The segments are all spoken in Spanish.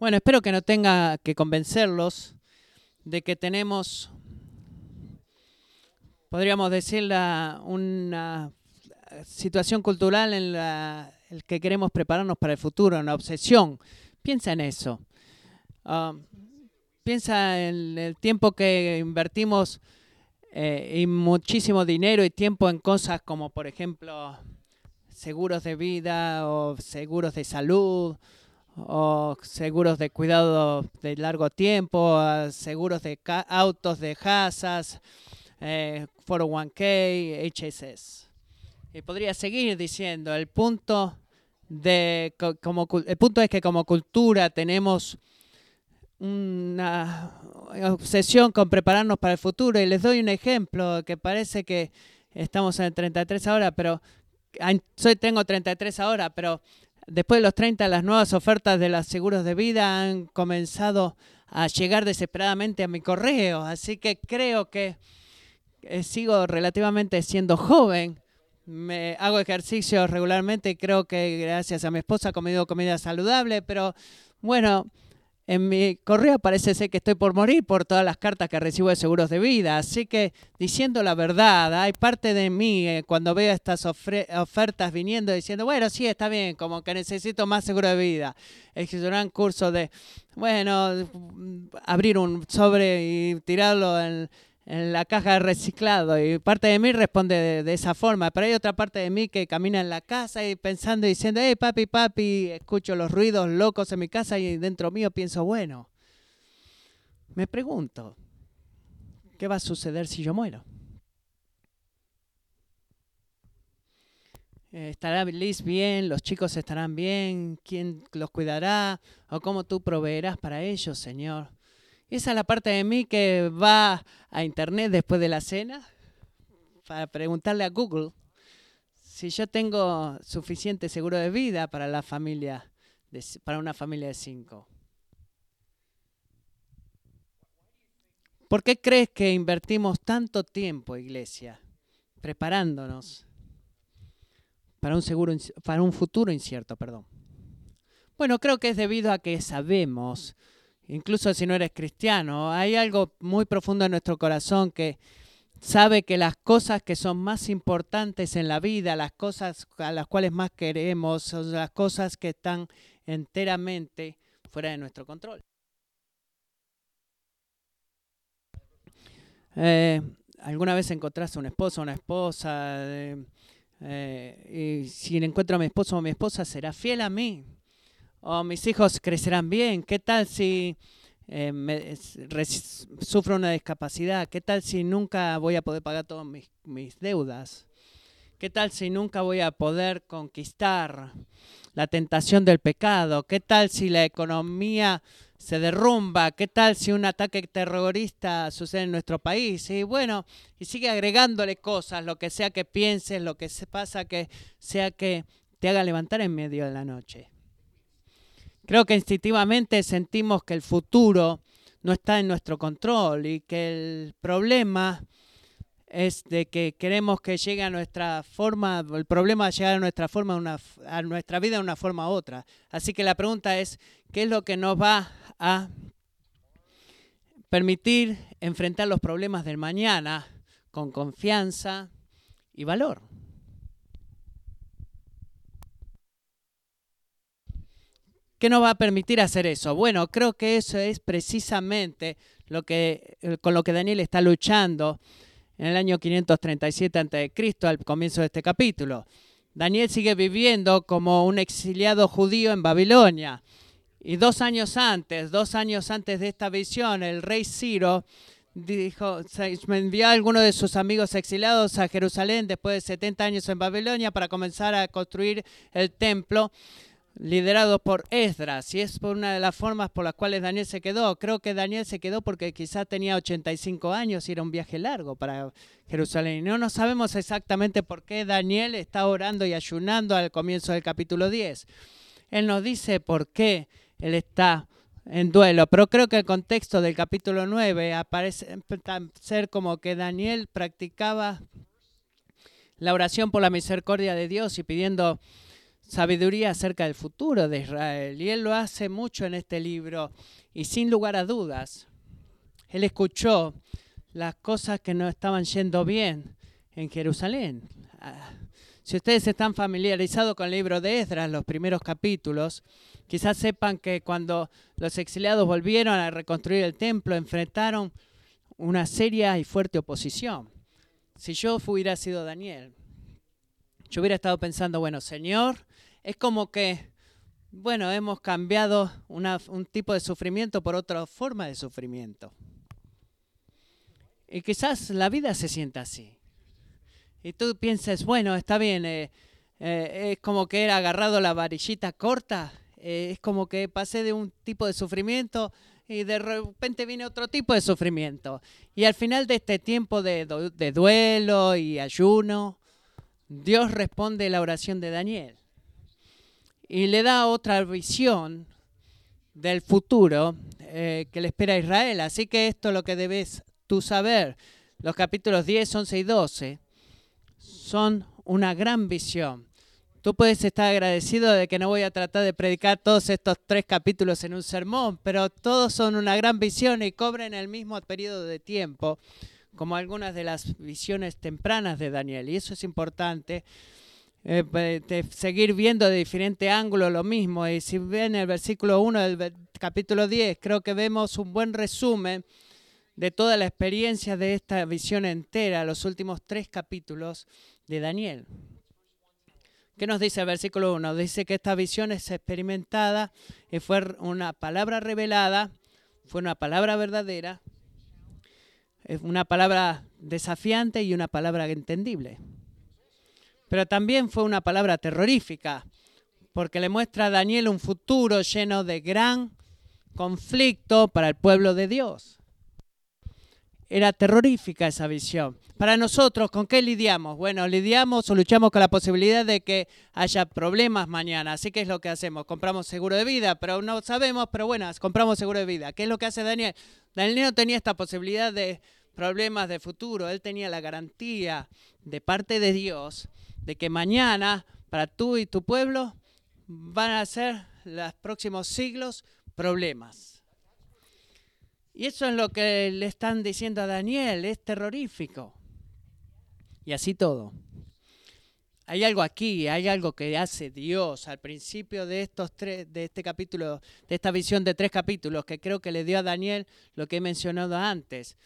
Bueno, espero que no tenga que convencerlos de que tenemos, podríamos decir, una situación cultural en la que queremos prepararnos para el futuro, una obsesión. Piensa en eso. Ah, piensa en el tiempo que invertimos eh, y muchísimo dinero y tiempo en cosas como, por ejemplo, seguros de vida o seguros de salud o seguros de cuidado de largo tiempo, seguros de autos de casas, eh, 401k, HSS. Y podría seguir diciendo, el punto, de, como, el punto es que como cultura tenemos una obsesión con prepararnos para el futuro. Y les doy un ejemplo que parece que estamos en 33 ahora, pero soy, tengo 33 ahora, pero después de los 30 las nuevas ofertas de los seguros de vida han comenzado a llegar desesperadamente a mi correo. Así que creo que eh, sigo relativamente siendo joven. Me hago ejercicio regularmente y creo que gracias a mi esposa he comido comida saludable, pero bueno, en mi correo parece ser que estoy por morir por todas las cartas que recibo de seguros de vida. Así que, diciendo la verdad, hay parte de mí eh, cuando veo estas ofertas viniendo diciendo, bueno, sí, está bien, como que necesito más seguro de vida. un curso de, bueno, abrir un sobre y tirarlo en en la caja de reciclado y parte de mí responde de, esa forma, pero hay otra parte de mí que camina en la casa y pensando y diciendo, hey papi, papi, escucho los ruidos locos en mi casa y dentro mío pienso, bueno, me pregunto, ¿qué va a suceder si yo muero? ¿Estará Liz bien? ¿Los chicos estarán bien? ¿Quién los cuidará? ¿O cómo tú proveerás para ellos, Señor? Esa es la parte de mí que va a internet después de la cena para preguntarle a Google si yo tengo suficiente seguro de vida para la familia, para una familia de cinco. ¿Por qué crees que invertimos tanto tiempo, iglesia, preparándonos para un, seguro, para un futuro incierto? Perdón. Bueno, creo que es debido a que sabemos incluso si no eres cristiano. Hay algo muy profundo en nuestro corazón que sabe que las cosas que son más importantes en la vida, las cosas a las cuales más queremos, son las cosas que están enteramente fuera de nuestro control. Eh, ¿Alguna vez encontraste un esposo una esposa? Eh, eh, y si encuentro a mi esposo o mi esposa, será fiel a mí o mis hijos crecerán bien, ¿qué tal si eh, sufro una discapacidad? ¿Qué tal si nunca voy a poder pagar todas mis, mis deudas? ¿Qué tal si nunca voy a poder conquistar la tentación del pecado? ¿Qué tal si la economía se derrumba? ¿Qué tal si un ataque terrorista sucede en nuestro país? Y bueno, y sigue agregándole cosas, lo que sea que pienses, lo que se pasa que sea que te haga levantar en medio de la noche. Creo que instintivamente sentimos que el futuro no está en nuestro control y que el problema es de que queremos que llegue a nuestra forma, el problema es llegar a nuestra forma, a nuestra vida de una forma u otra. Así que la pregunta es, ¿qué es lo que nos va a permitir enfrentar los problemas del mañana con confianza y valor? ¿Qué nos va a permitir hacer eso? Bueno, creo que eso es precisamente lo que, eh, con lo que Daniel está luchando en el año 537 a.C., al comienzo de este capítulo. Daniel sigue viviendo como un exiliado judío en Babilonia. Y dos años antes, dos años antes de esta visión, el rey Ciro dijo, envió a algunos de sus amigos exiliados a Jerusalén después de 70 años en Babilonia para comenzar a construir el templo liderados por Esdras, y es por una de las formas por las cuales Daniel se quedó. Creo que Daniel se quedó porque quizás tenía 85 años y era un viaje largo para Jerusalén. No, no sabemos exactamente por qué Daniel está orando y ayunando al comienzo del capítulo 10. Él nos dice por qué él está en duelo, pero creo que el contexto del capítulo 9 aparece ser como que Daniel practicaba la oración por la misericordia de Dios y pidiendo sabiduría acerca del futuro de Israel. Y él lo hace mucho en este libro. Y sin lugar a dudas, él escuchó las cosas que no estaban yendo bien en Jerusalén. Ah, si ustedes están familiarizados con el libro de Esdras, los primeros capítulos, quizás sepan que cuando los exiliados volvieron a reconstruir el templo, enfrentaron una seria y fuerte oposición. Si yo hubiera sido Daniel, yo hubiera estado pensando, bueno, Señor, es como que, bueno, hemos cambiado un tipo de sufrimiento por otra forma de sufrimiento. Y quizás la vida se sienta así. Y tú piensas, bueno, está bien, eh, eh, es como que era agarrado la varillita corta, eh, es como que pasé de un tipo de sufrimiento y de repente viene otro tipo de sufrimiento. Y al final de este tiempo de, de duelo y ayuno, Dios responde la oración de Daniel y le da otra visión del futuro que le espera a Israel. Así que esto es lo que debes tú saber. Los capítulos 10, 11 y 12 son una gran visión. Tú puedes estar agradecido de que no voy a tratar de predicar todos estos tres capítulos en un sermón, pero todos son una gran visión y cobran el mismo periodo de tiempo, como algunas de las visiones tempranas de Daniel. Y eso es importante, eh, de seguir viendo de diferente ángulo lo mismo. Y si ven el versículo 1 del capítulo 10, creo que vemos un buen resumen de toda la experiencia de esta visión entera, los últimos tres capítulos de Daniel. ¿Qué nos dice el versículo 1? Dice que esta visión es experimentada y fue una palabra revelada, fue una palabra verdadera, una palabra desafiante y una palabra entendible. Pero también fue una palabra terrorífica, porque le muestra a Daniel un futuro lleno de gran conflicto para el pueblo de Dios. Era terrorífica esa visión. Para nosotros, ¿con qué lidiamos? Bueno, lidiamos o luchamos con la posibilidad de que haya problemas mañana. Así que es lo que hacemos. Compramos seguro de vida, pero no sabemos, pero bueno, compramos seguro de vida. ¿Qué es lo que hace Daniel? Daniel no tenía esta posibilidad de problemas de futuro. Él tenía la garantía de parte de Dios de que mañana, para tú y tu pueblo, van a ser los próximos siglos problemas. Y eso es lo que le están diciendo a Daniel, es terrorífico. Y así todo. Hay algo aquí, hay algo que hace Dios al principio de estos tres, de este capítulo, de esta visión de tres capítulos, que creo que le dio a Daniel lo que he mencionado antes: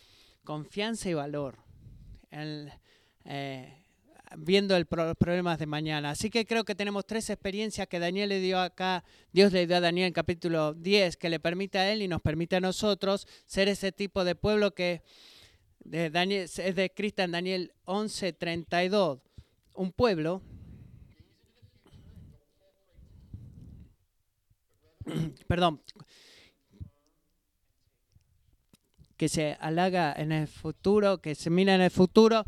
confianza y valor. Eh, viendo el problemas de mañana. Así que creo que tenemos tres experiencias que Daniel le dio acá, Dios le dio a Daniel en capítulo 10, que le permite a él y nos permite a nosotros ser ese tipo de pueblo que de Daniel, es descrita en Daniel 11, 32. Un pueblo perdón, que se halaga en el futuro, que se mira en el futuro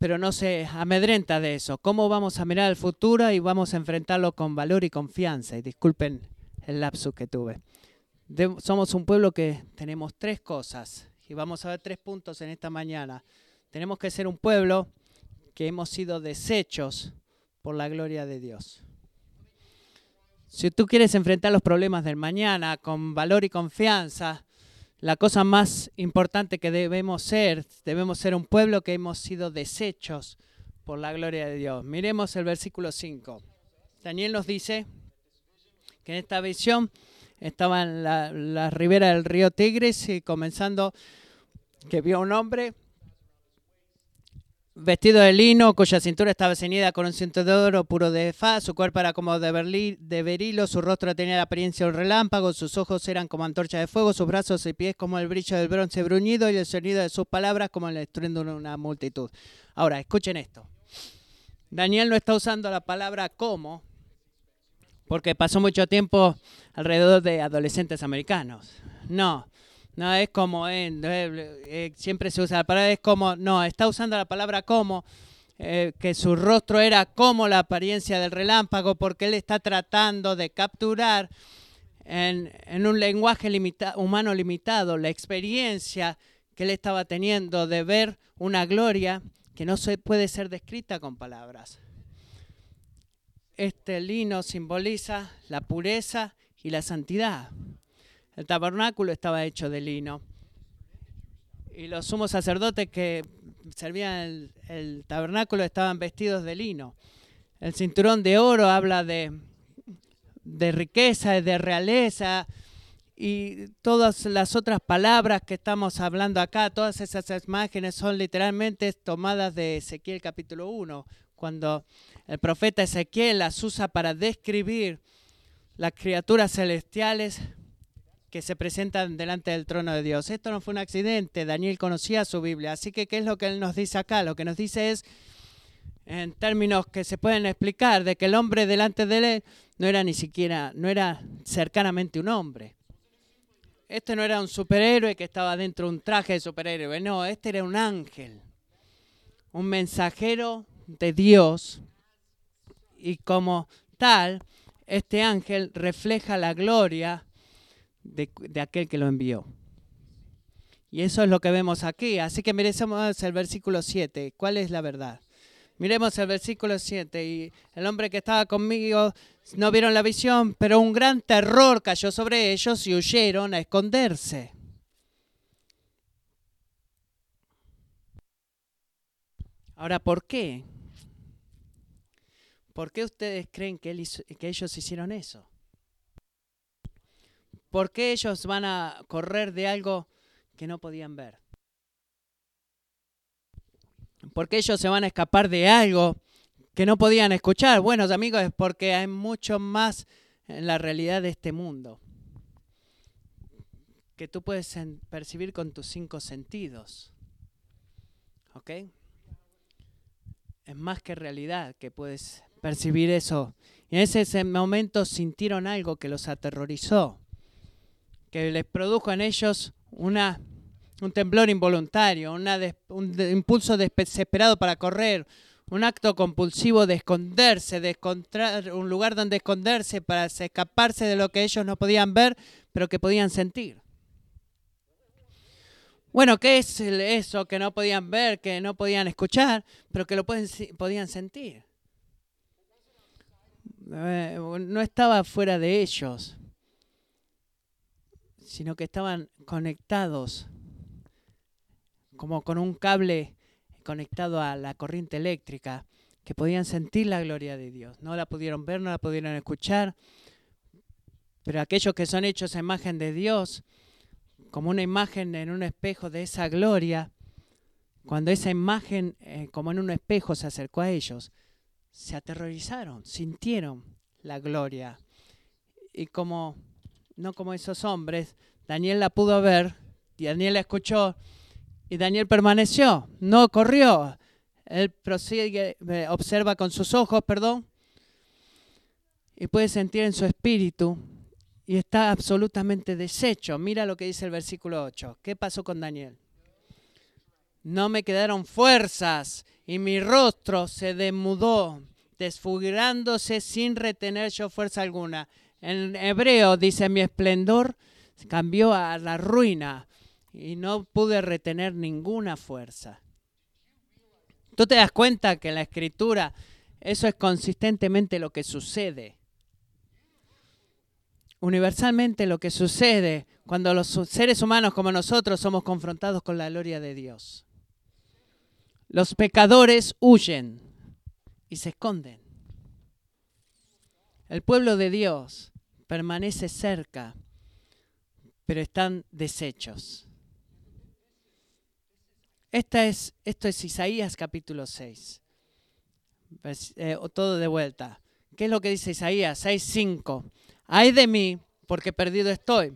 pero no se amedrenta de eso. ¿Cómo vamos a mirar el futuro y vamos a enfrentarlo con valor y confianza? Y disculpen el lapsus que tuve. somos un pueblo que tenemos tres cosas y vamos a ver tres puntos en esta mañana. Tenemos que ser un pueblo que hemos sido deshechos por la gloria de Dios. Si tú quieres enfrentar los problemas del mañana con valor y confianza, la cosa más importante que debemos ser, debemos ser un pueblo que hemos sido deshechos por la gloria de Dios. Miremos el versículo 5. Daniel nos dice que en esta visión estaba en la, ribera del río Tigris y comenzando que vio un hombre vestido de lino, cuya cintura estaba ceñida con un cinto de oro puro de faz, su cuerpo era como de, de berilo, su rostro tenía la apariencia de un relámpago, sus ojos eran como antorchas de fuego, sus brazos y pies como el brillo del bronce bruñido y el sonido de sus palabras como el estruendo de una multitud. Ahora, escuchen esto. Daniel no está usando la palabra como, porque pasó mucho tiempo alrededor de adolescentes americanos. No, no es como, eh, eh, siempre se usa la palabra, es como, no, está usando la palabra como, eh, que su rostro era como la apariencia del relámpago, porque él está tratando de capturar en, un lenguaje humano limitado la experiencia que él estaba teniendo de ver una gloria que no se puede ser descrita con palabras. este lino simboliza la pureza y la santidad. El tabernáculo estaba hecho de lino. Y los sumos sacerdotes que servían el, tabernáculo estaban vestidos de lino. El cinturón de oro habla de, de riqueza, de realeza, y todas las otras palabras que estamos hablando acá, todas esas imágenes son literalmente tomadas de Ezequiel capítulo 1, cuando el profeta Ezequiel las usa para describir las criaturas celestiales que se presentan delante del trono de Dios. Esto no fue un accidente, Daniel conocía su Biblia, así que ¿qué es lo que él nos dice acá? Lo que nos dice es, en términos que se pueden explicar, de que el hombre delante de él no era ni siquiera, no era cercanamente un hombre este no era un superhéroe que estaba dentro de un traje de superhéroe, no, este era un ángel, un mensajero de Dios. Y como tal, este ángel refleja la gloria de, aquel que lo envió. Y eso es lo que vemos aquí. Así que merecemos el versículo 7. ¿Cuál es la verdad? Miremos el versículo 7. Y el hombre que estaba conmigo no vieron la visión, pero un gran terror cayó sobre ellos y huyeron a esconderse. Ahora, ¿por qué? ¿Por qué ustedes creen que, que ellos hicieron eso? ¿Por qué ellos van a correr de algo que no podían ver? porque ellos se van a escapar de algo que no podían escuchar. Bueno, amigos, es porque hay mucho más en la realidad de este mundo que tú puedes percibir con tus cinco sentidos. ¿Ok? Es más que realidad que puedes percibir eso. Y en ese momento sintieron algo que los aterrorizó, que les produjo en ellos una un temblor involuntario, un impulso desesperado para correr, un acto compulsivo de esconderse, de encontrar un lugar donde esconderse para escaparse de lo que ellos no podían ver, pero que podían sentir. Bueno, ¿qué es eso que no podían ver, que no podían escuchar, pero que lo podían sentir? Eh, no estaba fuera de ellos, sino que estaban conectados como con un cable conectado a la corriente eléctrica, que podían sentir la gloria de Dios. No la pudieron ver, no la pudieron escuchar, pero aquellos que son hechos a imagen de Dios, como una imagen en un espejo de esa gloria, cuando esa imagen, eh, como en un espejo, se acercó a ellos, se aterrorizaron, sintieron la gloria. Y como, no como esos hombres, Daniel la pudo ver, y Daniel la escuchó, y Daniel permaneció, no corrió. Él prosigue, observa con sus ojos, perdón, y puede sentir en su espíritu y está absolutamente deshecho. Mira lo que dice el versículo 8. ¿Qué pasó con Daniel? No me quedaron fuerzas y mi rostro se demudó, desfigurándose sin retener yo fuerza alguna. En hebreo dice mi esplendor cambió a la ruina y no pude retener ninguna fuerza. Tú te das cuenta que en la escritura eso es consistentemente lo que sucede. Universalmente lo que sucede cuando los seres humanos como nosotros somos confrontados con la gloria de Dios. Los pecadores huyen y se esconden. El pueblo de Dios permanece cerca, pero están deshechos. Esta es, esto es Isaías capítulo 6. Eh, todo de vuelta. ¿Qué es lo que dice Isaías 6.5? Ay de mí, porque perdido estoy.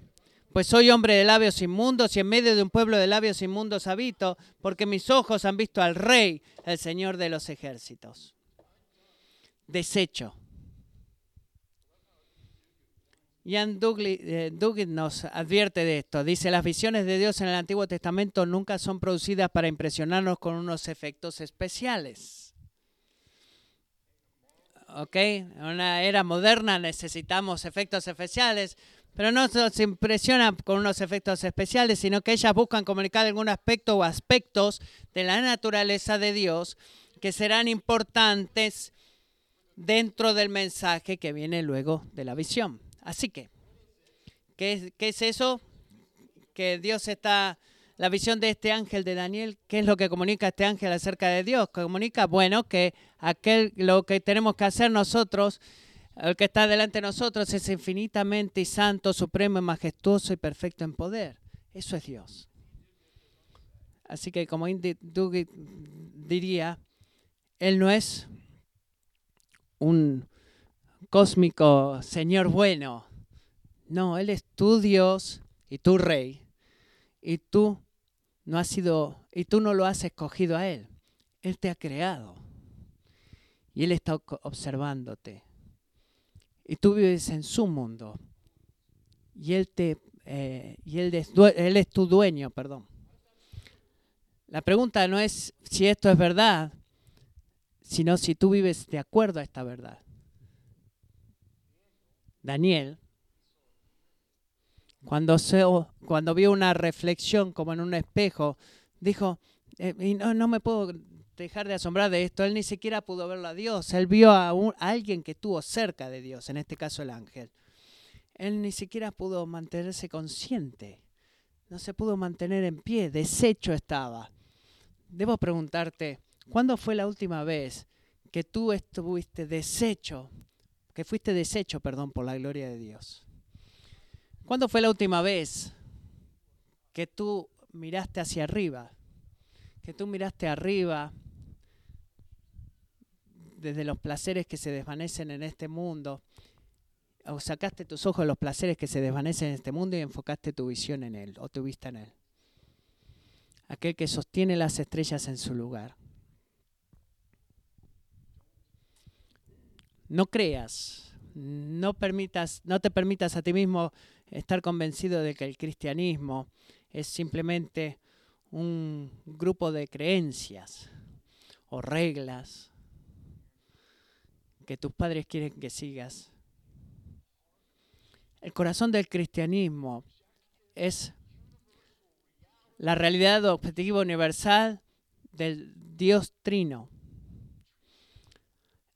Pues soy hombre de labios inmundos y en medio de un pueblo de labios inmundos habito, porque mis ojos han visto al Rey, el Señor de los ejércitos. Desecho. Ian eh, Duguid nos advierte de esto. Dice, las visiones de Dios en el Antiguo Testamento nunca son producidas para impresionarnos con unos efectos especiales. ¿Ok? En una era moderna necesitamos efectos especiales, pero no nos impresionan con unos efectos especiales, sino que ellas buscan comunicar algún aspecto o aspectos de la naturaleza de Dios que serán importantes dentro del mensaje que viene luego de la visión. Así que, ¿qué es, eso? Que Dios está, la visión de este ángel de Daniel, ¿qué es lo que comunica este ángel acerca de Dios? Comunica, bueno, que aquel, lo que tenemos que hacer nosotros, el que está delante de nosotros es infinitamente santo, supremo, majestuoso y perfecto en poder. Eso es Dios. Así que como Indy diría, Él no es un cósmico Señor bueno. No, Él es tu Dios y tu Rey. Y tú no has sido, y tú no lo has escogido a Él. Él te ha creado. Y Él está observándote. Y tú vives en su mundo. Y Él te eh, y es, él es tu dueño, perdón. La pregunta no es si esto es verdad, sino si tú vives de acuerdo a esta verdad. Daniel, cuando, vio una reflexión como en un espejo, dijo, eh, y no, no, me puedo dejar de asombrar de esto, él ni siquiera pudo verlo a Dios, él vio a, a alguien que estuvo cerca de Dios, en este caso el ángel. Él ni siquiera pudo mantenerse consciente, no se pudo mantener en pie, deshecho estaba. Debo preguntarte, ¿cuándo fue la última vez que tú estuviste deshecho, que fuiste deshecho, perdón, por la gloria de Dios? ¿Cuándo fue la última vez que tú miraste hacia arriba? Que tú miraste arriba desde los placeres que se desvanecen en este mundo o sacaste tus ojos de los placeres que se desvanecen en este mundo y enfocaste tu visión en Él o tu vista en Él. Aquel que sostiene las estrellas en su lugar. No creas, no, permitas, no te permitas a ti mismo estar convencido de que el cristianismo es simplemente un grupo de creencias o reglas que tus padres quieren que sigas. El corazón del cristianismo es la realidad objetiva universal del Dios trino,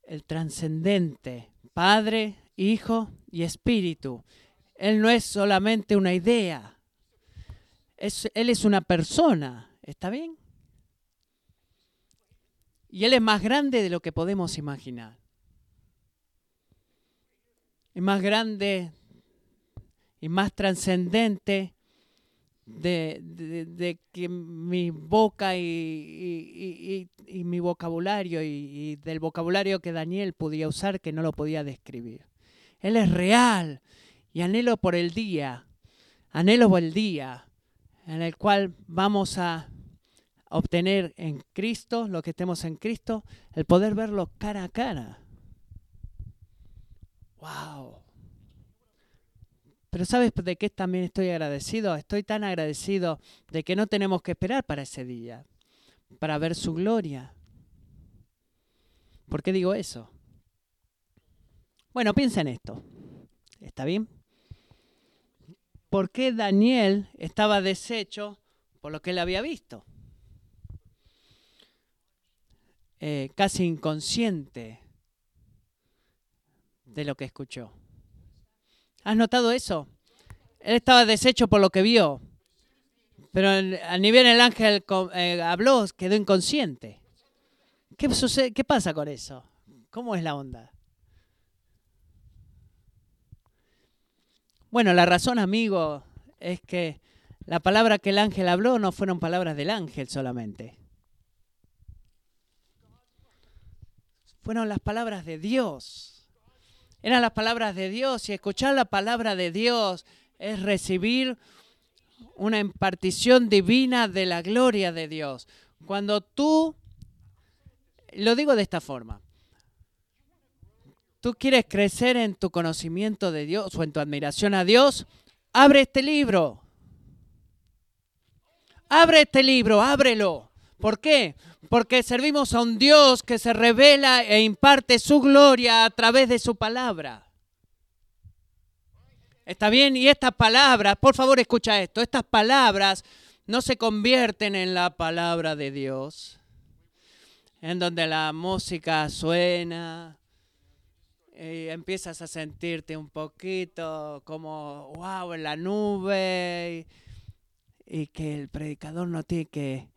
el trascendente, Padre, Hijo y Espíritu. Él no es solamente una idea, Él es una persona, ¿está bien? Y Él es más grande de lo que podemos imaginar. Es más grande y más trascendente de, que mi boca y, mi vocabulario y, del vocabulario que Daniel podía usar que no lo podía describir. Él es real y anhelo por el día, anhelo por el día en el cual vamos a obtener en Cristo, lo que estemos en Cristo, el poder verlo cara a cara. ¡Wow! Pero ¿sabes de qué también estoy agradecido? Estoy tan agradecido de que no tenemos que esperar para ese día, para ver su gloria. ¿Por qué digo eso? Bueno, piensa en esto. ¿Está bien? ¿Por qué Daniel estaba deshecho por lo que él había visto? Eh, casi inconsciente de lo que escuchó. ¿Has notado eso? Él estaba deshecho por lo que vio, pero a nivel el ángel eh, habló, quedó inconsciente. ¿Qué? ¿Qué pasa con eso? ¿Cómo es la onda? Bueno, la razón, amigo, es que la palabra que el ángel habló no fueron palabras del ángel solamente. Fueron las palabras de Dios. Eran las palabras de Dios y escuchar la palabra de Dios es recibir una impartición divina de la gloria de Dios. Cuando tú, lo digo de esta forma, tú quieres crecer en tu conocimiento de Dios o en tu admiración a Dios, abre este libro. Abre este libro, ábrelo. ¿Por qué? Porque servimos a un Dios que se revela e imparte su gloria a través de su palabra. ¿Está bien? Y estas palabras, por favor escucha esto, estas palabras no se convierten en la palabra de Dios, en donde la música suena y empiezas a sentirte un poquito como, wow, en la nube, y, que el predicador no tiene que,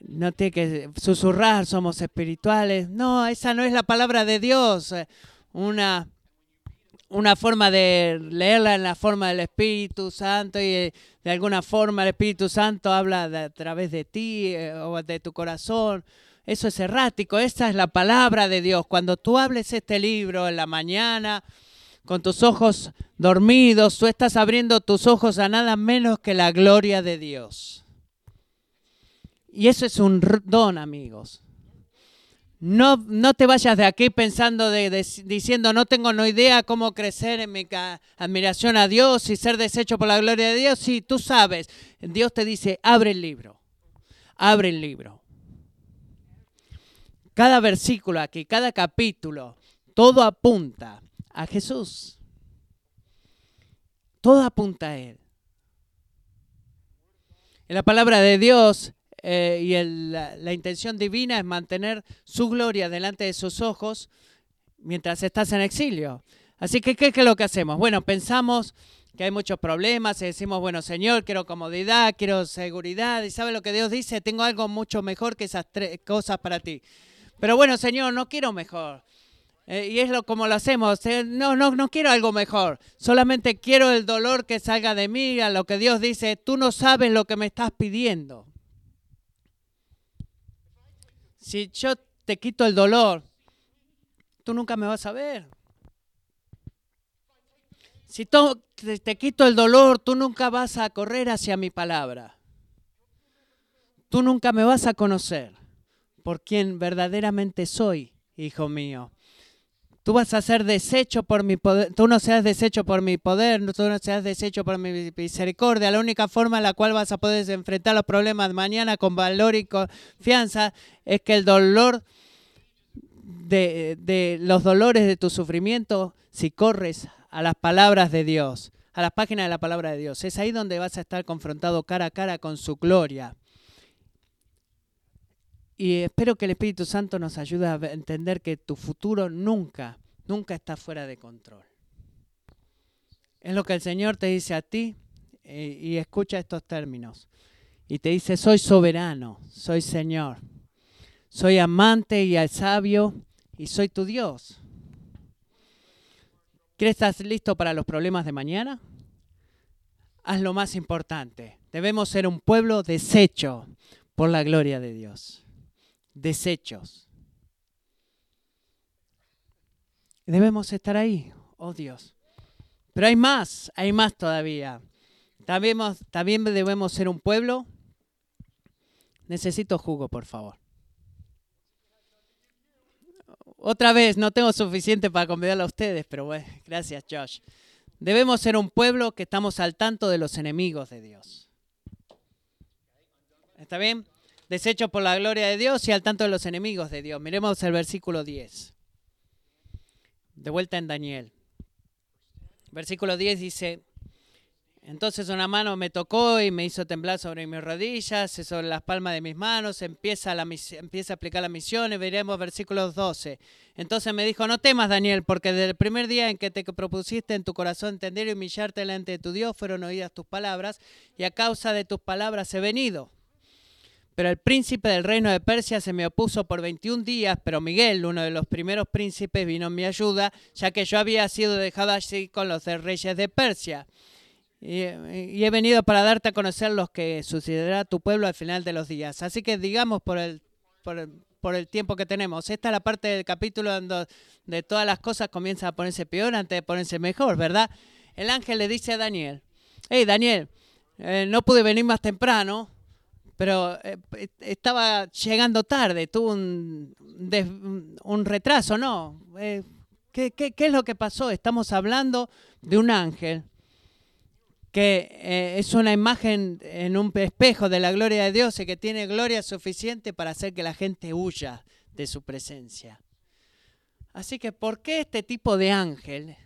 no tiene que susurrar, somos espirituales. No, esa no es la palabra de Dios. Una, una forma de leerla en la forma del Espíritu Santo y eh, de alguna forma el Espíritu Santo habla a través de ti eh, o de tu corazón eso es errático, esa es la palabra de Dios. Cuando tú hables este libro en la mañana, con tus ojos dormidos, tú estás abriendo tus ojos a nada menos que la gloria de Dios. Y eso es un don, amigos. No, no te vayas de aquí pensando, de, diciendo, no tengo no idea cómo crecer en mi admiración a Dios y ser deshecho por la gloria de Dios. Sí, tú sabes. Dios te dice, abre el libro. Abre el libro. Cada versículo aquí, cada capítulo, todo apunta a Jesús. Todo apunta a Él. En la palabra de Dios eh, y la, intención divina es mantener su gloria delante de sus ojos mientras estás en exilio. Así que, ¿qué, es lo que hacemos? Bueno, pensamos que hay muchos problemas y decimos, bueno, Señor, quiero comodidad, quiero seguridad. ¿Y sabe lo que Dios dice? Tengo algo mucho mejor que esas tres cosas para ti. Pero bueno, Señor, no quiero mejor. Eh, y es lo como lo hacemos. Eh, no, no, no quiero algo mejor. Solamente quiero el dolor que salga de mí, a lo que Dios dice, tú no sabes lo que me estás pidiendo. Si yo te quito el dolor, tú nunca me vas a ver. Si te quito el dolor, tú nunca vas a correr hacia mi palabra. Tú nunca me vas a conocer por quien verdaderamente soy, hijo mío. Tú vas a ser deshecho por mi poder, tú no seas deshecho por mi poder, tú no seas deshecho por mi misericordia. La única forma en la cual vas a poder enfrentar los problemas mañana con valor y confianza es que el dolor de, de los dolores de tu sufrimiento, si corres a las palabras de Dios, a las páginas de la palabra de Dios, es ahí donde vas a estar confrontado cara a cara con su gloria. Y espero que el Espíritu Santo nos ayude a entender que tu futuro nunca, nunca está fuera de control. Es lo que el Señor te dice a ti eh, y escucha estos términos. Y te dice, soy soberano, soy Señor, soy amante y sabio y soy tu Dios. ¿Crees que estás listo para los problemas de mañana? Haz lo más importante. Debemos ser un pueblo deshecho por la gloria de Dios desechos. Debemos estar ahí, oh Dios. Pero hay más, hay más todavía. También, también debemos ser un pueblo. Necesito jugo, por favor. Otra vez, no tengo suficiente para convidarlo a ustedes, pero bueno, gracias Josh. Debemos ser un pueblo que estamos al tanto de los enemigos de Dios. ¿Está bien? Deshecho por la gloria de Dios y al tanto de los enemigos de Dios. Miremos el versículo 10. De vuelta en Daniel. Versículo 10 dice, entonces una mano me tocó y me hizo temblar sobre mis rodillas, sobre las palmas de mis manos, empieza, la, empieza a aplicar la misión y veremos versículos 12. Entonces me dijo, no temas Daniel, porque desde el primer día en que te propusiste en tu corazón entender y humillarte delante de tu Dios, fueron oídas tus palabras, y a causa de tus palabras he venido. Pero el príncipe del reino de Persia se me opuso por 21 días, pero Miguel, uno de los primeros príncipes, vino en mi ayuda, ya que yo había sido dejado así con los reyes de Persia. Y, he venido para darte a conocer los que sucederá a tu pueblo al final de los días. Así que digamos por el, por tiempo que tenemos. Esta es la parte del capítulo donde de todas las cosas comienzan a ponerse peor antes de ponerse mejor, ¿verdad? El ángel le dice a Daniel, hey Daniel, eh, no pude venir más temprano, pero eh, estaba llegando tarde, tuvo un, un retraso, ¿no? Eh, ¿qué, qué, qué, es lo que pasó? Estamos hablando de un ángel que eh, es una imagen en un espejo de la gloria de Dios y que tiene gloria suficiente para hacer que la gente huya de su presencia. Así que, ¿por qué este tipo de ángel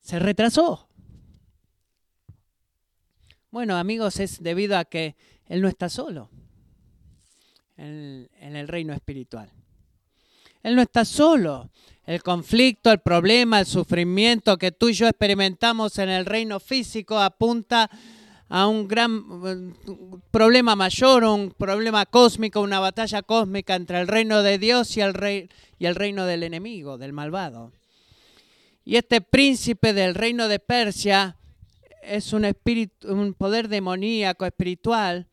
se retrasó? Bueno, amigos, es debido a que él no está solo en, el reino espiritual. Él no está solo. El conflicto, el problema, el sufrimiento que tú y yo experimentamos en el reino físico apunta a un gran problema mayor, un problema cósmico, una batalla cósmica entre el reino de Dios y el, rey, y el reino del enemigo, del malvado. Y este príncipe del reino de Persia es un, espíritu, un poder demoníaco espiritual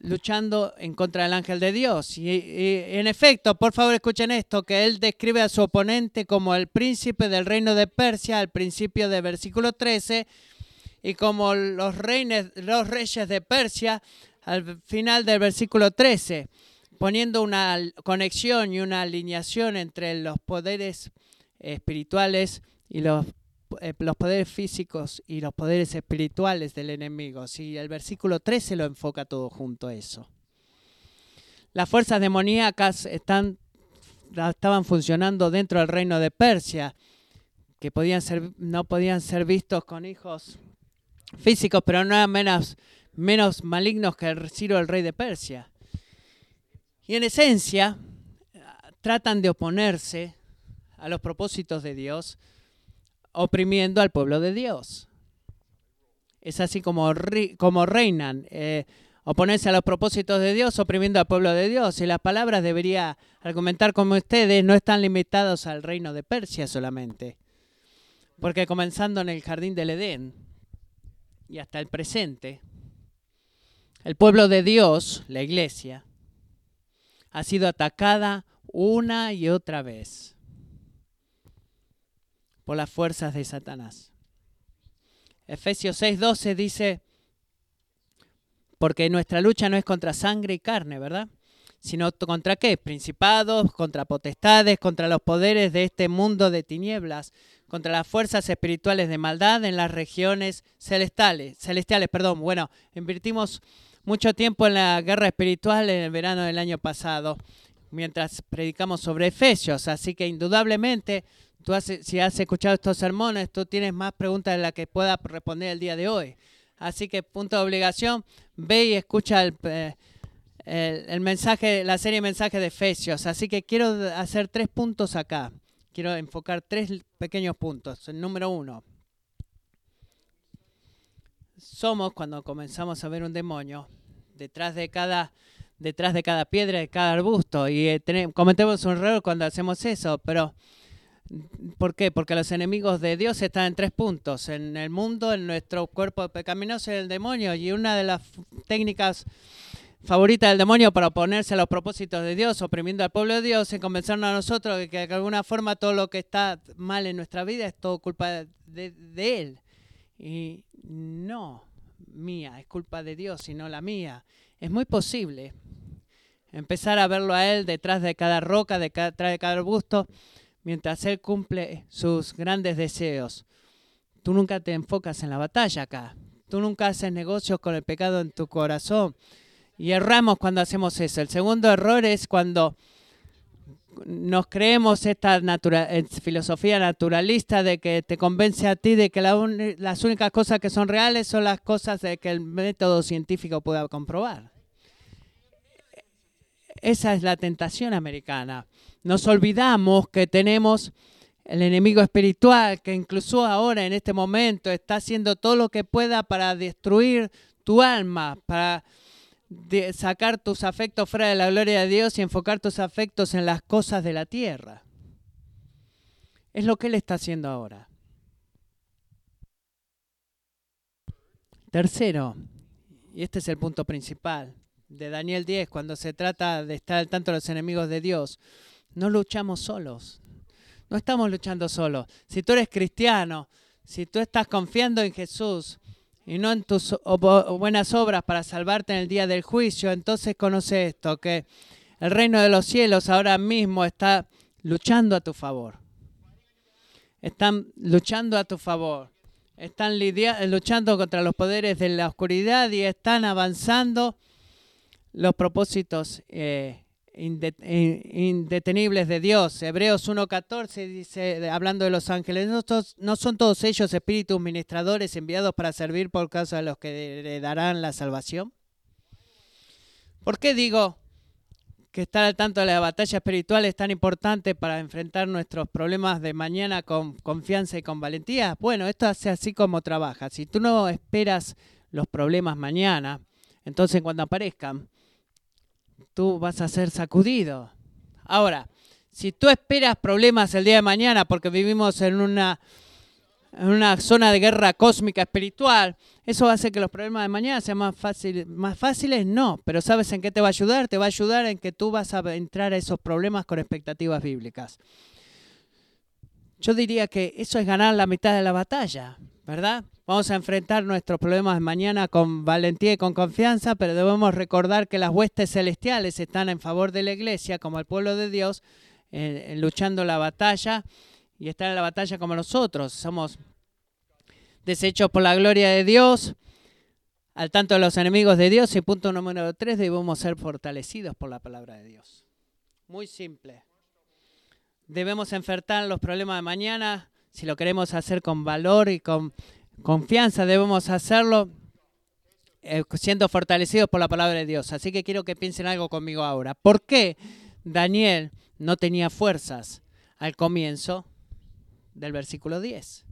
luchando en contra del ángel de Dios. Y, en efecto, por favor escuchen esto, que él describe a su oponente como el príncipe del reino de Persia al principio del versículo 13 y como los, los reyes de Persia al final del versículo 13, poniendo una conexión y una alineación entre los poderes espirituales y los eh, los poderes físicos y los poderes espirituales del enemigo. Si el versículo 13 lo enfoca todo junto a eso. Las fuerzas demoníacas están, estaban funcionando dentro del reino de Persia, que podían ser, no podían ser vistos con hijos físicos, pero no eran menos, menos malignos que el Ciro, el rey de Persia. Y en esencia, tratan de oponerse a los propósitos de Dios oprimiendo al pueblo de Dios. Es así como, como reinan, eh, oponerse a los propósitos de Dios, oprimiendo al pueblo de Dios. Y las palabras debería argumentar como ustedes no están limitados al reino de Persia solamente. Porque comenzando en el jardín del Edén y hasta el presente, el pueblo de Dios, la iglesia, ha sido atacada una y otra vez por las fuerzas de Satanás. Efesios 6:12 dice, porque nuestra lucha no es contra sangre y carne, ¿verdad? Sino contra qué? Principados, contra potestades, contra los poderes de este mundo de tinieblas, contra las fuerzas espirituales de maldad en las regiones celestiales. celestiales perdón. Bueno, invertimos mucho tiempo en la guerra espiritual en el verano del año pasado, mientras predicamos sobre Efesios, así que indudablemente Tú si has escuchado estos sermones, tú tienes más preguntas de las que pueda responder el día de hoy. Así que punto de obligación, ve y escucha eh, el, el, mensaje, la serie de mensajes de Efesios. Así que quiero hacer tres puntos acá. Quiero enfocar tres pequeños puntos. El número uno. Somos cuando comenzamos a ver un demonio detrás de cada detrás de cada piedra, de cada arbusto. Y eh, cometemos un error cuando hacemos eso, pero ¿Por qué? Porque los enemigos de Dios están en tres puntos, en el mundo, en nuestro cuerpo pecaminoso y el demonio. Y una de las técnicas favoritas del demonio para oponerse a los propósitos de Dios, oprimiendo al pueblo de Dios, es convencernos a nosotros de que de alguna forma todo lo que está mal en nuestra vida es todo culpa de, de Él. Y no mía, es culpa de Dios y no la mía. Es muy posible empezar a verlo a Él detrás de cada roca, detrás de cada arbusto mientras Él cumple sus grandes deseos. Tú nunca te enfocas en la batalla acá. Tú nunca haces negocios con el pecado en tu corazón. Y erramos cuando hacemos eso. El segundo error es cuando nos creemos esta filosofía naturalista de que te convence a ti de que las únicas cosas que son reales son las cosas de que el método científico pueda comprobar. Esa es la tentación americana nos olvidamos que tenemos el enemigo espiritual que incluso ahora en este momento está haciendo todo lo que pueda para destruir tu alma, para sacar tus afectos fuera de la gloria de Dios y enfocar tus afectos en las cosas de la tierra. Es lo que Él está haciendo ahora. Tercero, y este es el punto principal de Daniel 10, cuando se trata de estar al tanto de los enemigos de Dios, no luchamos solos. No estamos luchando solos. Si tú eres cristiano, si tú estás confiando en Jesús y no en tus buenas obras para salvarte en el día del juicio, entonces conoce esto, que el reino de los cielos ahora mismo está luchando a tu favor. Están luchando a tu favor. Están luchando contra los poderes de la oscuridad y están avanzando los propósitos eh, indetenibles de Dios. Hebreos 1.14 dice, hablando de los ángeles, ¿no, son todos ellos espíritus ministradores enviados para servir por causa de los que heredarán la salvación? ¿Por qué digo que estar al tanto de la batalla espiritual es tan importante para enfrentar nuestros problemas de mañana con confianza y con valentía. Bueno, esto hace así como trabaja. Si tú no esperas los problemas mañana, entonces cuando aparezcan, tú vas a ser sacudido. Ahora, si tú esperas problemas el día de mañana porque vivimos en una en una zona de guerra cósmica espiritual, ¿eso hace que los problemas de mañana sean más, fáciles? más fáciles? No, pero ¿sabes en qué te va a ayudar? Te va a ayudar en que tú vas a entrar a esos problemas con expectativas bíblicas. Yo diría que eso es ganar la mitad de la batalla, ¿verdad? Vamos a enfrentar nuestros problemas mañana con valentía y con confianza, pero debemos recordar que las huestes celestiales están en favor de la iglesia, como el pueblo de Dios, eh, luchando la batalla y estar en la batalla como nosotros. Somos desechos por la gloria de Dios, al tanto de los enemigos de Dios. Y punto número tres, debemos ser fortalecidos por la palabra de Dios. Muy simple. Debemos enfrentar los problemas de mañana. Si lo queremos hacer con valor y con confianza, debemos hacerlo eh, siendo fortalecidos por la palabra de Dios. Así que quiero que piensen algo conmigo ahora. ¿Por qué Daniel no tenía fuerzas al comienzo del versículo 10.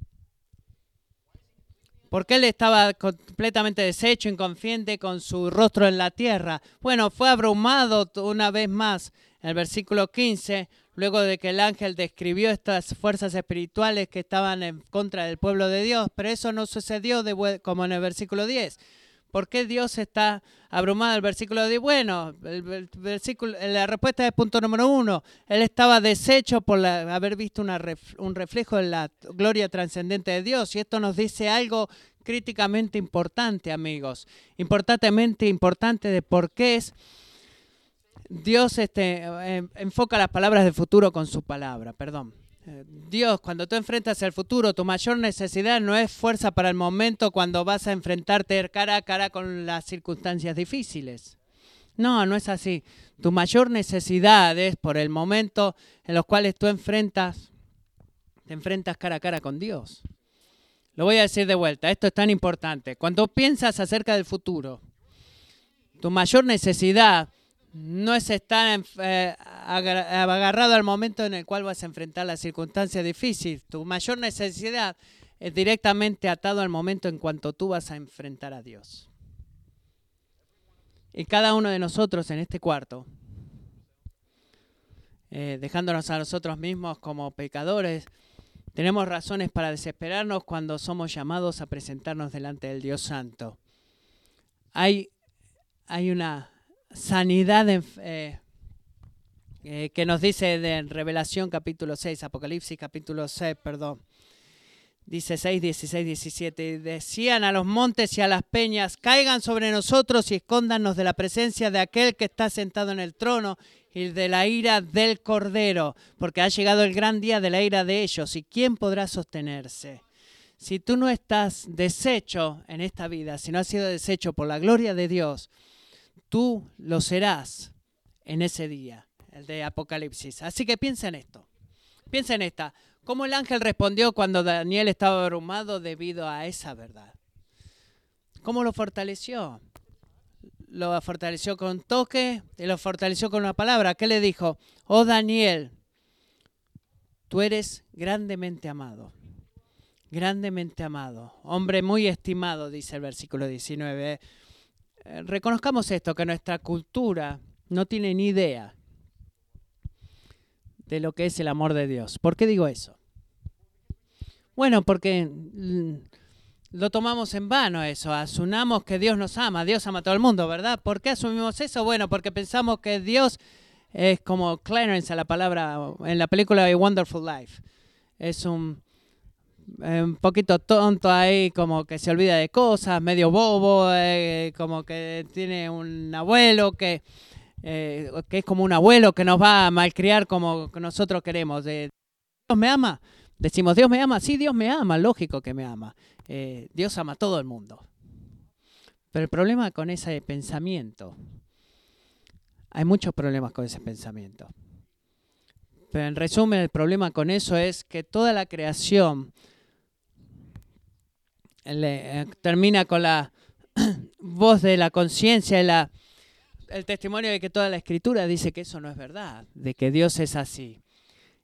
Porque él estaba completamente deshecho, inconfiente, con su rostro en la tierra. Bueno, fue abrumado una vez más en el versículo 15, luego de que el ángel describió estas fuerzas espirituales que estaban en contra del pueblo de Dios, pero eso no sucedió como en el versículo 10. ¿Por qué Dios está abrumado? El versículo de bueno, el, versículo, la respuesta es punto número uno. Él estaba deshecho por haber visto un reflejo de la gloria trascendente de Dios. Y esto nos dice algo críticamente importante, amigos. Importantemente importante de por qué es. Dios este, eh, enfoca las palabras del futuro con su palabra, perdón. Dios, cuando tú enfrentas el futuro, tu mayor necesidad no es fuerza para el momento cuando vas a enfrentarte cara a cara con las circunstancias difíciles. No, no es así. Tu mayor necesidad es por el momento en los cuales tú enfrentas, te enfrentas cara a cara con Dios. Lo voy a decir de vuelta, esto es tan importante. Cuando piensas acerca del futuro, tu mayor necesidad no es estar eh, agarrado al momento en el cual vas a enfrentar la circunstancia difícil. Tu mayor necesidad es directamente atado al momento en cuanto tú vas a enfrentar a Dios. Y cada uno de nosotros en este cuarto, eh, dejándonos a nosotros mismos como pecadores, tenemos razones para desesperarnos cuando somos llamados a presentarnos delante del Dios Santo. Hay, hay una sanidad eh, eh, que nos dice de Revelación capítulo 6, Apocalipsis capítulo 6, perdón. Dice 6, 16, 17. Decían a los montes y a las peñas, caigan sobre nosotros y escóndanos de la presencia de aquel que está sentado en el trono y de la ira del Cordero, porque ha llegado el gran día de la ira de ellos. ¿Y quién podrá sostenerse? Si tú no estás deshecho en esta vida, si no has sido deshecho por la gloria de Dios, tú lo serás en ese día, el de Apocalipsis. Así que piensa en esto. Piensa en esta. ¿Cómo el ángel respondió cuando Daniel estaba abrumado debido a esa verdad? ¿Cómo lo fortaleció? Lo fortaleció con toque y lo fortaleció con una palabra. ¿Qué le dijo? Oh Daniel, tú eres grandemente amado. Grandemente amado. Hombre muy estimado, dice el versículo 19. Reconozcamos esto, que nuestra cultura no tiene ni idea de lo que es el amor de Dios. ¿Por qué digo eso? Bueno, porque mm, lo tomamos en vano eso, asumamos que Dios nos ama, Dios ama a todo el mundo, ¿verdad? ¿Por qué asumimos eso? Bueno, porque pensamos que Dios es como Clarence a la palabra en la película de Wonderful Life. Es un eh, un poquito tonto ahí, como que se olvida de cosas, medio bobo, eh, como que tiene un abuelo que, eh, que es como un abuelo que nos va a malcriar como nosotros queremos. ¿Dios me ama? Decimos, ¿Dios me ama? Sí, Dios me ama, lógico que me ama. Dios ama a todo el mundo. Pero el problema con ese pensamiento, hay muchos problemas con ese pensamiento. Pero en resumen, el problema con eso es que toda la creación eh, termina con la voz de la conciencia y la el testimonio de que toda la escritura dice que eso no es verdad, de que Dios es así.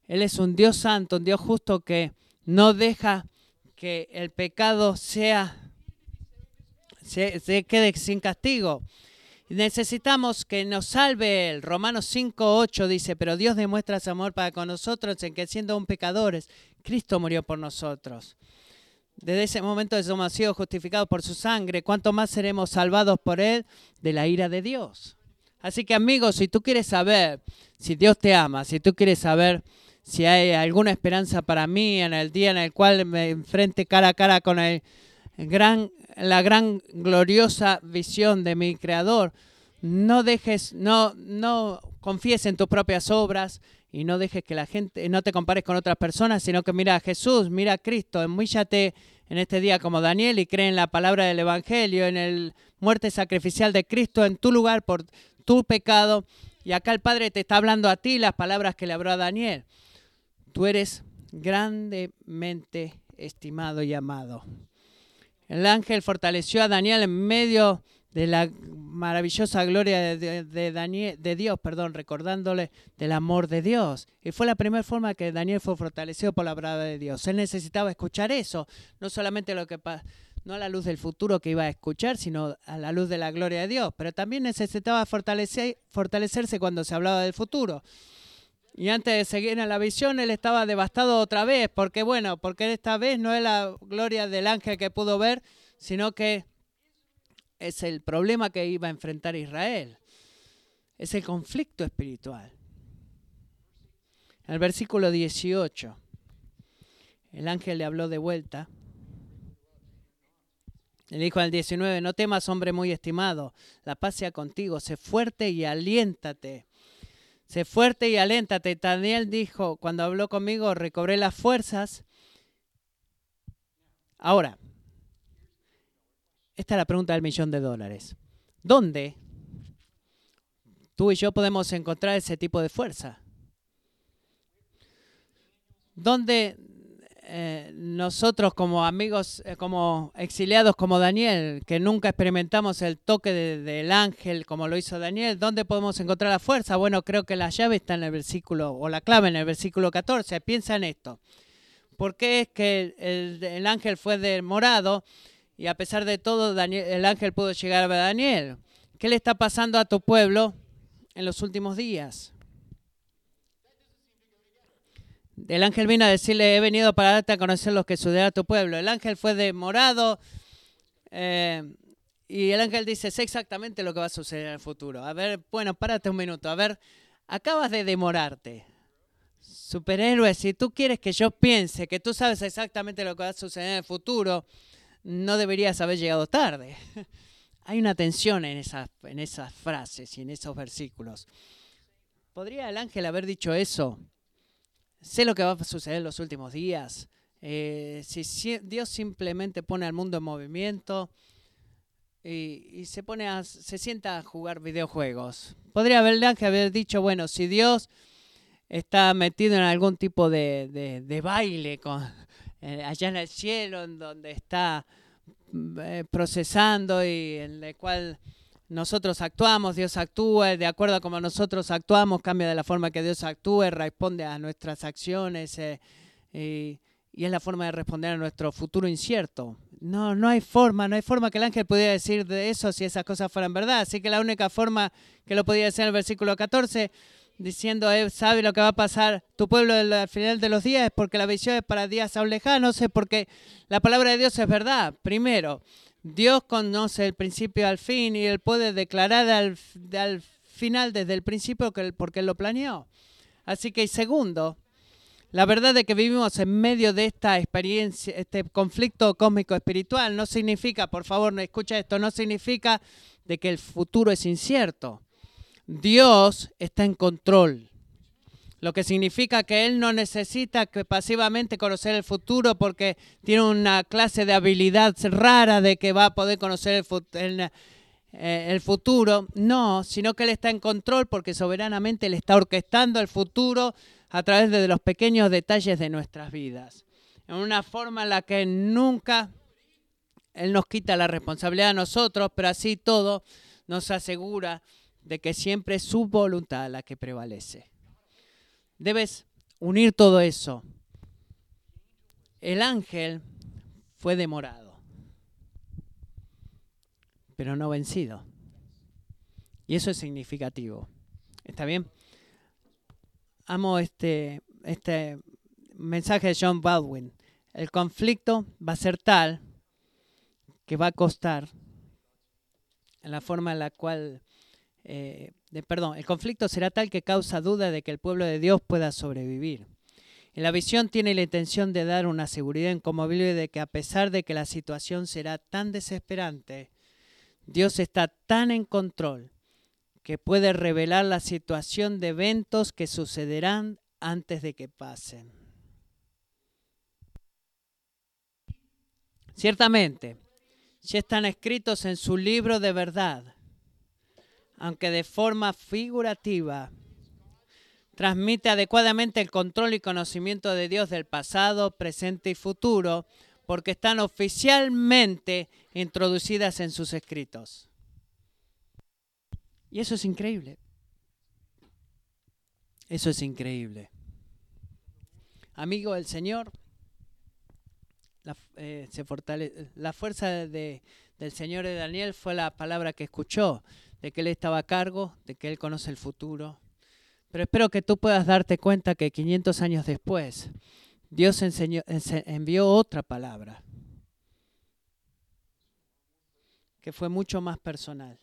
Él es un Dios santo, un Dios justo que no deja que el pecado sea se, quede sin castigo. Necesitamos que nos salve Él. Romanos 5, 8 dice, pero Dios demuestra su amor para con nosotros en que siendo aún pecadores, Cristo murió por nosotros. Desde ese momento hemos sido justificados por su sangre. ¿Cuánto más seremos salvados por Él de la ira de Dios? Así que amigos, si tú quieres saber si Dios te ama, si tú quieres saber si hay alguna esperanza para mí en el día en el cual me enfrente cara a cara con el gran, la gran gloriosa visión de mi Creador, no dejes, no, no confíes en tus propias obras y no dejes que la gente, no te compares con otras personas, sino que mira a Jesús, mira a Cristo, enmíllate en este día como Daniel y cree en la palabra del Evangelio, en el muerte sacrificial de Cristo en tu lugar por tu pecado. Y acá el Padre te está hablando a ti las palabras que le habló a Daniel. Tú eres grandemente estimado y amado. El ángel fortaleció a Daniel en medio de la maravillosa gloria de, Daniel, de Dios, perdón, recordándole del amor de Dios. Y fue la primera forma que Daniel fue fortalecido por la palabra de Dios. Él necesitaba escuchar eso, no solamente lo que no a la luz del futuro que iba a escuchar, sino a la luz de la gloria de Dios, pero también necesitaba fortalecer, fortalecerse cuando se hablaba del futuro. Y antes de seguir en la visión, él estaba devastado otra vez, porque bueno, porque esta vez no es la gloria del ángel que pudo ver, sino que es el problema que iba a enfrentar Israel. Es el conflicto espiritual. En el versículo 18, el ángel le habló de vuelta. Le dijo al 19, no temas, hombre muy estimado, la paz sea contigo, sé fuerte y aliéntate. Sé fuerte y aléntate. Daniel dijo, cuando habló conmigo, recobré las fuerzas. Ahora, esta es la pregunta del millón de dólares. ¿Dónde tú y yo podemos encontrar ese tipo de fuerza? ¿Dónde eh, nosotros como amigos, eh, como exiliados como Daniel, que nunca experimentamos el toque del ángel como lo hizo Daniel, ¿dónde podemos encontrar la fuerza? Bueno, creo que la llave está en el versículo, o la clave en el versículo 14. Piensa en esto. ¿Por qué es que el, ángel fue demorado y a pesar de todo el ángel pudo llegar a Daniel? ¿Qué le está pasando a tu pueblo en los últimos días? El ángel vino a decirle, he venido para darte a conocer los que sucederá a tu pueblo. El ángel fue demorado eh, y el ángel dice, sé exactamente lo que va a suceder en el futuro. A ver, bueno, párate un minuto. A ver, acabas de demorarte. Superhéroe, si tú quieres que yo piense que tú sabes exactamente lo que va a suceder en el futuro, no deberías haber llegado tarde. Hay una tensión en esas, en esas frases y en esos versículos. ¿Podría el ángel haber dicho eso sé lo que va a suceder en los últimos días. Eh, si, Dios simplemente pone al mundo en movimiento y, se pone a, se sienta a jugar videojuegos. Podría haber ángel haber dicho, bueno, si Dios está metido en algún tipo de, baile con, allá en el cielo, en donde está eh, procesando y en el cual nosotros actuamos, Dios actúa, de acuerdo a cómo nosotros actuamos, cambia de la forma que Dios actúe, responde a nuestras acciones eh, y, es la forma de responder a nuestro futuro incierto. No, no hay forma, no hay forma que el ángel pudiera decir de eso si esas cosas fueran verdad. Así que la única forma que lo podía decir en el versículo 14, diciendo, él sabe lo que va a pasar tu pueblo al final de los días, es porque la visión es para días aún lejanos, es porque la palabra de Dios es verdad, primero. Dios conoce el principio al fin y Él puede declarar al, final desde el principio que, porque Él lo planeó. Así que, segundo, la verdad de que vivimos en medio de esta experiencia, este conflicto cósmico espiritual, no significa, por favor, escucha esto, no significa de que el futuro es incierto. Dios está en control lo que significa que él no necesita que pasivamente conocer el futuro porque tiene una clase de habilidad rara de que va a poder conocer el, eh, futuro. No, sino que él está en control porque soberanamente él está orquestando el futuro a través de los pequeños detalles de nuestras vidas. En una forma en la que nunca él nos quita la responsabilidad a nosotros, pero así todo nos asegura de que siempre es su voluntad la que prevalece. Debes unir todo eso. El ángel fue demorado, pero no vencido. Y eso es significativo. ¿Está bien? Amo este, este mensaje de John Baldwin. El conflicto va a ser tal que va a costar en la forma en la cual, eh, perdón, el conflicto será tal que causa duda de que el pueblo de Dios pueda sobrevivir. Y la visión tiene la intención de dar una seguridad incomovible de que a pesar de que la situación será tan desesperante, Dios está tan en control que puede revelar la situación de eventos que sucederán antes de que pasen. Ciertamente, ya están escritos en su libro de verdad, aunque de forma figurativa, transmite adecuadamente el control y conocimiento de Dios del pasado, presente y futuro, porque están oficialmente introducidas en sus escritos. Y eso es increíble. Eso es increíble. Amigo del Señor, la, eh, la fuerza de, del Señor de Daniel fue la palabra que escuchó, de que Él estaba a cargo, de que Él conoce el futuro. Pero espero que tú puedas darte cuenta que 500 años después, Dios enseñó, envió otra palabra, que fue mucho más personal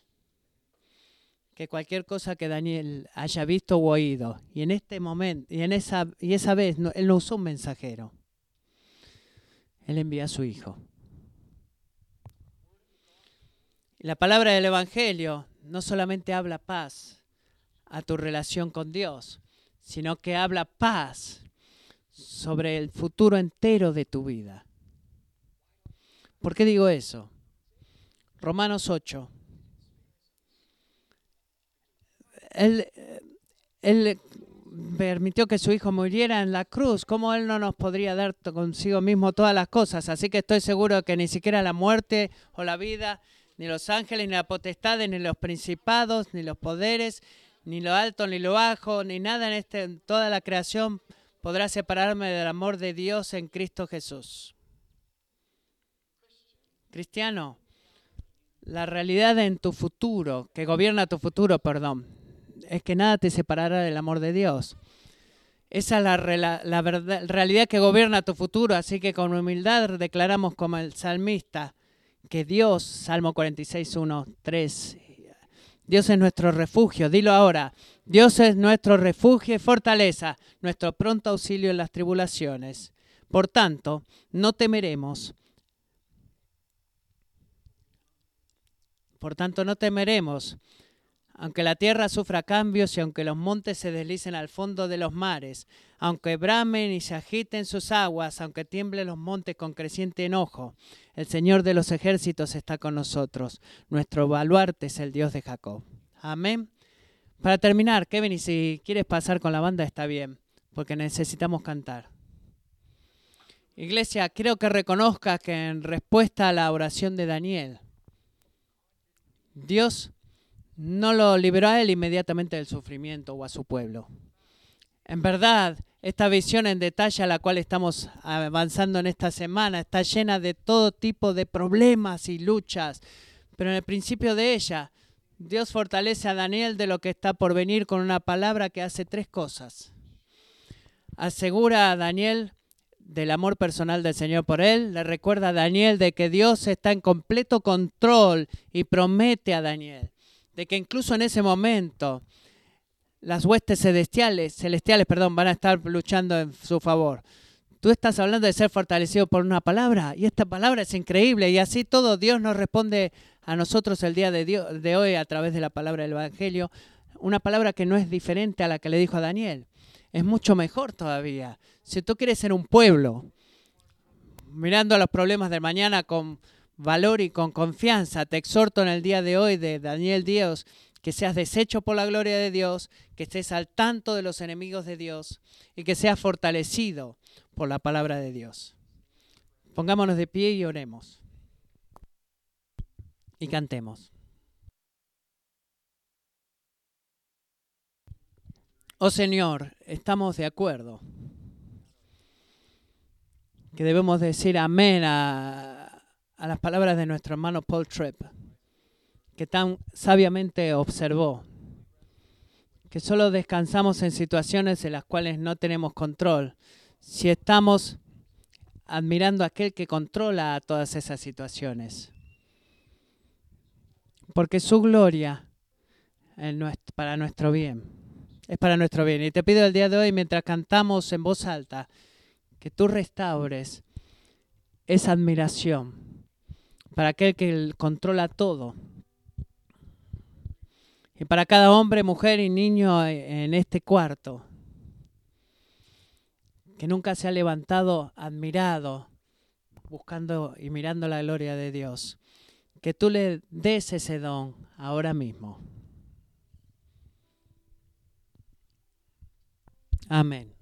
que cualquier cosa que Daniel haya visto o oído. Y en este momento, y en esa, y esa vez, él no usó un mensajero. Él envía a su Hijo. La palabra del Evangelio no solamente habla paz a tu relación con Dios, sino que habla paz sobre el futuro entero de tu vida. ¿Por qué digo eso? Romanos 8, él, él permitió que su hijo muriera en la cruz, ¿cómo Él no nos podría dar consigo mismo todas las cosas? Así que estoy seguro que ni siquiera la muerte o la vida, ni los ángeles, ni la potestad, ni los principados, ni los poderes, ni lo alto, ni lo bajo, ni nada en, este, en toda la creación podrá separarme del amor de Dios en Cristo Jesús. Cristiano, la realidad en tu futuro, que gobierna tu futuro, perdón, es que nada te separará del amor de Dios. Esa es la, la realidad que gobierna tu futuro, así que con humildad declaramos como el salmista que Dios, Salmo 46, 1, 3, Dios es nuestro refugio, dilo ahora, Dios es nuestro refugio y fortaleza, nuestro pronto auxilio en las tribulaciones. Por tanto, no temeremos. Por tanto, no temeremos aunque la tierra sufra cambios y aunque los montes se deslicen al fondo de los mares, aunque bramen y se agiten sus aguas, aunque tiemblen los montes con creciente enojo, el Señor de los ejércitos está con nosotros. Nuestro baluarte es el Dios de Jacob. Amén. Para terminar, Kevin, y si quieres pasar con la banda está bien, porque necesitamos cantar. Iglesia, creo que reconozcas que en respuesta a la oración de Daniel, Dios no lo liberó a él inmediatamente del sufrimiento o a su pueblo. En verdad, esta visión en detalle a la cual estamos avanzando en esta semana está llena de todo tipo de problemas y luchas, pero en el principio de ella, Dios fortalece a Daniel de lo que está por venir con una palabra que hace tres cosas. Asegura a Daniel del amor personal del Señor por él, le recuerda a Daniel de que Dios está en completo control y promete a Daniel de que incluso en ese momento las huestes celestiales, celestiales perdón, van a estar luchando en su favor. Tú estás hablando de ser fortalecido por una palabra y esta palabra es increíble y así todo Dios nos responde a nosotros el día de, de hoy a través de la palabra del Evangelio, una palabra que no es diferente a la que le dijo a Daniel. Es mucho mejor todavía. Si tú quieres ser un pueblo, mirando los problemas de mañana con valor y con confianza. Te exhorto en el día de hoy de Daniel Dios que seas deshecho por la gloria de Dios, que estés al tanto de los enemigos de Dios y que seas fortalecido por la palabra de Dios. Pongámonos de pie y oremos. Y cantemos. Oh Señor, estamos de acuerdo. Que debemos decir amén a, a las palabras de nuestro hermano Paul Tripp, que tan sabiamente observó que solo descansamos en situaciones en las cuales no tenemos control, si estamos admirando a aquel que controla todas esas situaciones. Porque su gloria es para nuestro bien. Es para nuestro bien. Y te pido el día de hoy, mientras cantamos en voz alta, que tú restaures esa admiración para aquel que controla todo y para cada hombre, mujer y niño en este cuarto, que nunca se ha levantado admirado, buscando y mirando la gloria de Dios, que tú le des ese don ahora mismo. Amén.